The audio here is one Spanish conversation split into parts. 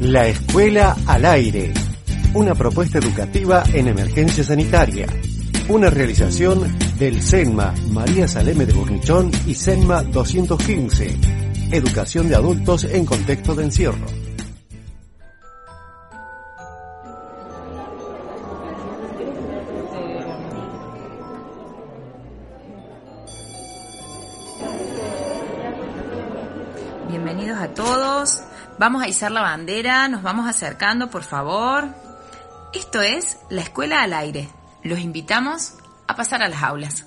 La Escuela al Aire. Una propuesta educativa en emergencia sanitaria. Una realización del CENMA María Saleme de Burnichón y CENMA 215. Educación de adultos en contexto de encierro. Bienvenidos a todos. Vamos a izar la bandera, nos vamos acercando, por favor. Esto es la escuela al aire. Los invitamos a pasar a las aulas.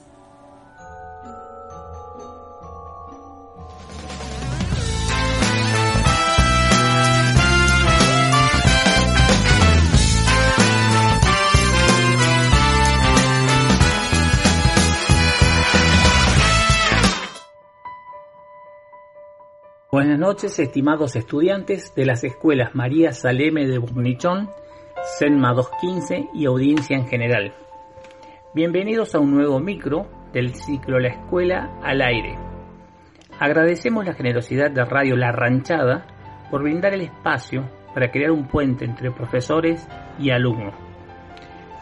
Buenas noches, estimados estudiantes de las escuelas María Saleme de Burnichón, Senma 215 y audiencia en general. Bienvenidos a un nuevo micro del ciclo La Escuela al Aire. Agradecemos la generosidad de Radio La Ranchada por brindar el espacio para crear un puente entre profesores y alumnos.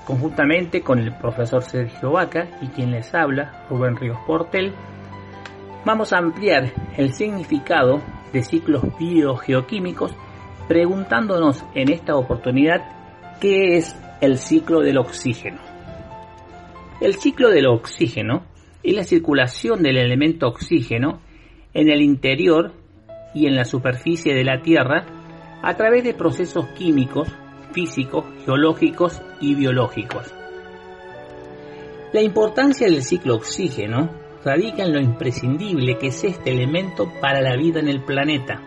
Conjuntamente con el profesor Sergio Vaca y quien les habla, Rubén Ríos Portel, vamos a ampliar el significado de ciclos biogeoquímicos preguntándonos en esta oportunidad qué es el ciclo del oxígeno. El ciclo del oxígeno es la circulación del elemento oxígeno en el interior y en la superficie de la Tierra a través de procesos químicos, físicos, geológicos y biológicos. La importancia del ciclo oxígeno radica en lo imprescindible que es este elemento para la vida en el planeta.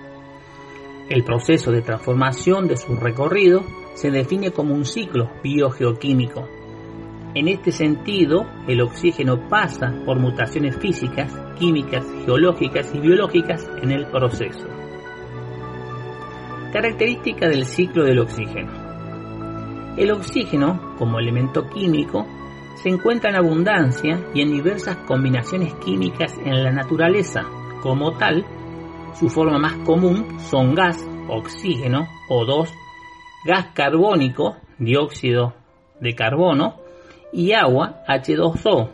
El proceso de transformación de su recorrido se define como un ciclo biogeoquímico. En este sentido, el oxígeno pasa por mutaciones físicas, químicas, geológicas y biológicas en el proceso. Característica del ciclo del oxígeno. El oxígeno, como elemento químico, se encuentra en abundancia y en diversas combinaciones químicas en la naturaleza. Como tal, su forma más común son gas, oxígeno, O2, gas carbónico, dióxido de carbono, y agua, H2O.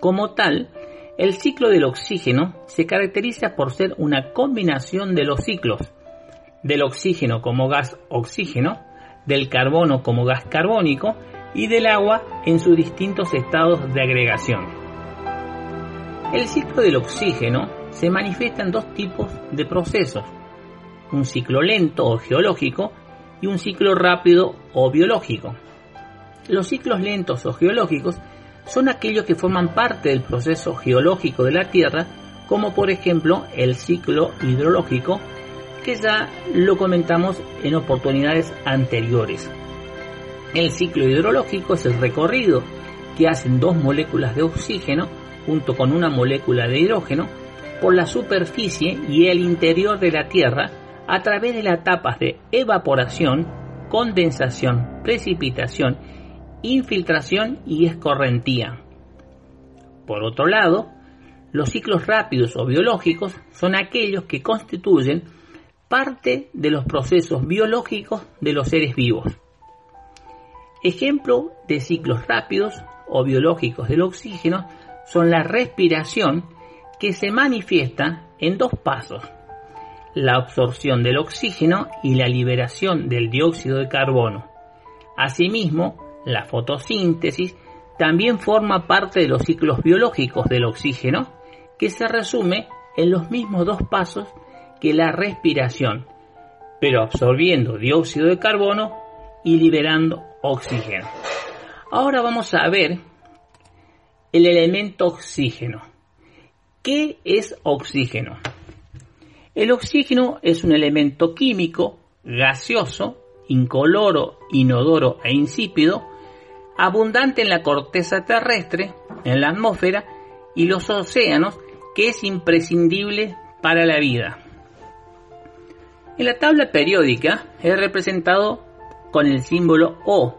Como tal, el ciclo del oxígeno se caracteriza por ser una combinación de los ciclos del oxígeno como gas oxígeno, del carbono como gas carbónico y del agua en sus distintos estados de agregación. El ciclo del oxígeno se manifiesta en dos tipos de procesos, un ciclo lento o geológico y un ciclo rápido o biológico. Los ciclos lentos o geológicos son aquellos que forman parte del proceso geológico de la Tierra, como por ejemplo el ciclo hidrológico, que ya lo comentamos en oportunidades anteriores. El ciclo hidrológico es el recorrido que hacen dos moléculas de oxígeno junto con una molécula de hidrógeno por la superficie y el interior de la Tierra a través de las etapas de evaporación, condensación, precipitación, infiltración y escorrentía. Por otro lado, los ciclos rápidos o biológicos son aquellos que constituyen parte de los procesos biológicos de los seres vivos. Ejemplo de ciclos rápidos o biológicos del oxígeno son la respiración que se manifiesta en dos pasos, la absorción del oxígeno y la liberación del dióxido de carbono. Asimismo, la fotosíntesis también forma parte de los ciclos biológicos del oxígeno, que se resume en los mismos dos pasos que la respiración, pero absorbiendo dióxido de carbono y liberando oxígeno. Ahora vamos a ver el elemento oxígeno. ¿Qué es oxígeno? El oxígeno es un elemento químico gaseoso, incoloro, inodoro e insípido, abundante en la corteza terrestre, en la atmósfera y los océanos, que es imprescindible para la vida. En la tabla periódica es representado con el símbolo O.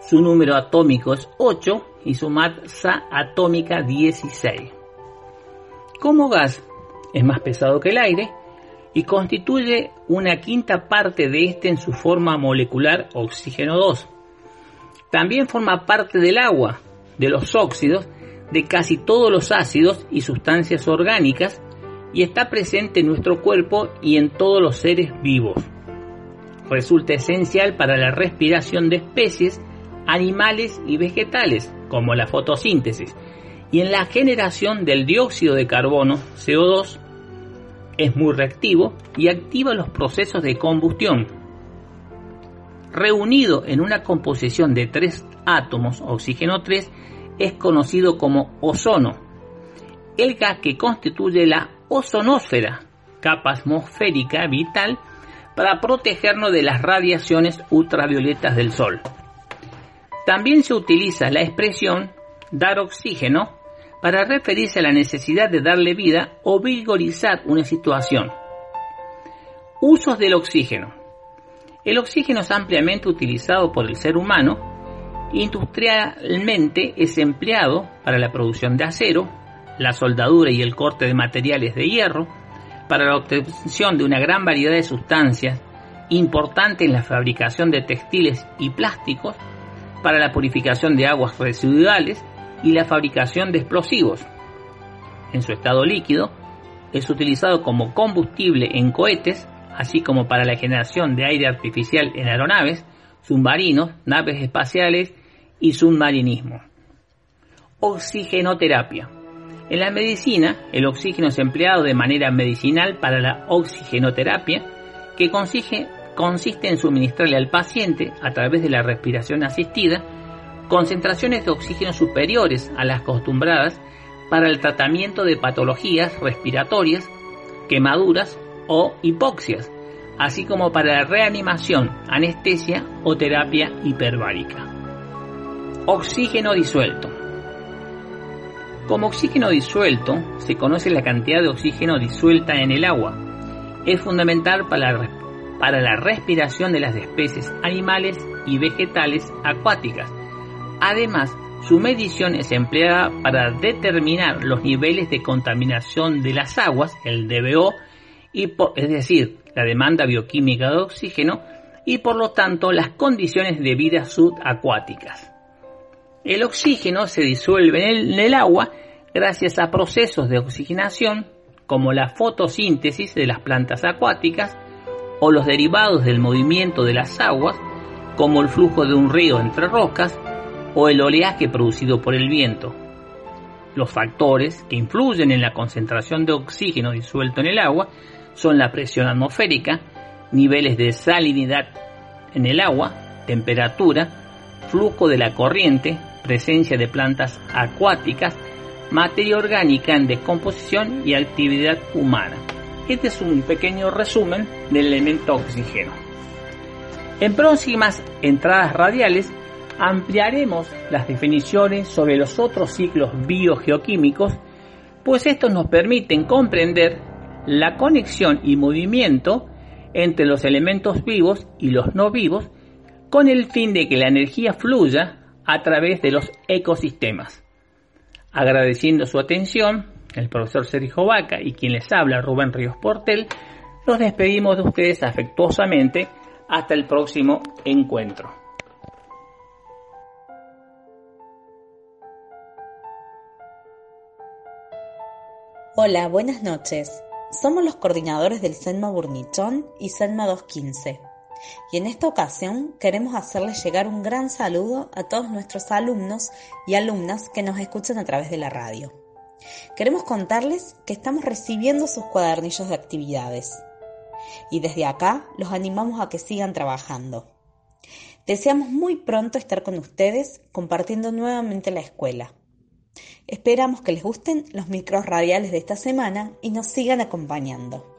Su número atómico es 8 y su masa atómica 16. Como gas es más pesado que el aire, y constituye una quinta parte de este en su forma molecular oxígeno 2. También forma parte del agua, de los óxidos, de casi todos los ácidos y sustancias orgánicas y está presente en nuestro cuerpo y en todos los seres vivos. Resulta esencial para la respiración de especies, animales y vegetales, como la fotosíntesis, y en la generación del dióxido de carbono, CO2, es muy reactivo y activa los procesos de combustión. Reunido en una composición de tres átomos, oxígeno 3, es conocido como ozono, el gas que constituye la ozonosfera, capa atmosférica vital para protegernos de las radiaciones ultravioletas del Sol. También se utiliza la expresión dar oxígeno para referirse a la necesidad de darle vida o vigorizar una situación. Usos del oxígeno. El oxígeno es ampliamente utilizado por el ser humano. Industrialmente es empleado para la producción de acero, la soldadura y el corte de materiales de hierro, para la obtención de una gran variedad de sustancias, importante en la fabricación de textiles y plásticos, para la purificación de aguas residuales y la fabricación de explosivos. En su estado líquido, es utilizado como combustible en cohetes, así como para la generación de aire artificial en aeronaves, submarinos, naves espaciales y submarinismo. Oxigenoterapia. En la medicina, el oxígeno es empleado de manera medicinal para la oxigenoterapia, que consiste, en suministrarle al paciente, a través de la respiración asistida, concentraciones de oxígeno superiores a las acostumbradas para el tratamiento de patologías respiratorias, quemaduras o hipoxias, así como para la reanimación, anestesia o terapia hiperbárica. Oxígeno disuelto. Como oxígeno disuelto, se conoce la cantidad de oxígeno disuelta en el agua. Es fundamental para la, respiración de las especies animales y vegetales acuáticas. Además, su medición es empleada para determinar los niveles de contaminación de las aguas, el DBO, es decir, la demanda bioquímica de oxígeno, y por lo tanto las condiciones de vida subacuáticas. El oxígeno se disuelve en el, agua gracias a procesos de oxigenación como la fotosíntesis de las plantas acuáticas o los derivados del movimiento de las aguas como el flujo de un río entre rocas o el oleaje producido por el viento. Los factores que influyen en la concentración de oxígeno disuelto en el agua son la presión atmosférica, niveles de salinidad en el agua, temperatura, flujo de la corriente, presencia de plantas acuáticas, materia orgánica en descomposición y actividad humana. Este es un pequeño resumen del elemento oxígeno. En próximas entradas radiales ampliaremos las definiciones sobre los otros ciclos biogeoquímicos, pues estos nos permiten comprender la conexión y movimiento entre los elementos vivos y los no vivos con el fin de que la energía fluya a través de los ecosistemas. Agradeciendo su atención, el profesor Sergio Vaca y quien les habla, Rubén Ríos Portel, nos despedimos de ustedes afectuosamente hasta el próximo encuentro. Hola, buenas noches. Somos los coordinadores del SENMA Burnichón y SENMA 215 y en esta ocasión queremos hacerles llegar un gran saludo a todos nuestros alumnos y alumnas que nos escuchan a través de la radio. Queremos contarles que estamos recibiendo sus cuadernillos de actividades y desde acá los animamos a que sigan trabajando. Deseamos muy pronto estar con ustedes compartiendo nuevamente la escuela. Esperamos que les gusten los micros radiales de esta semana y nos sigan acompañando.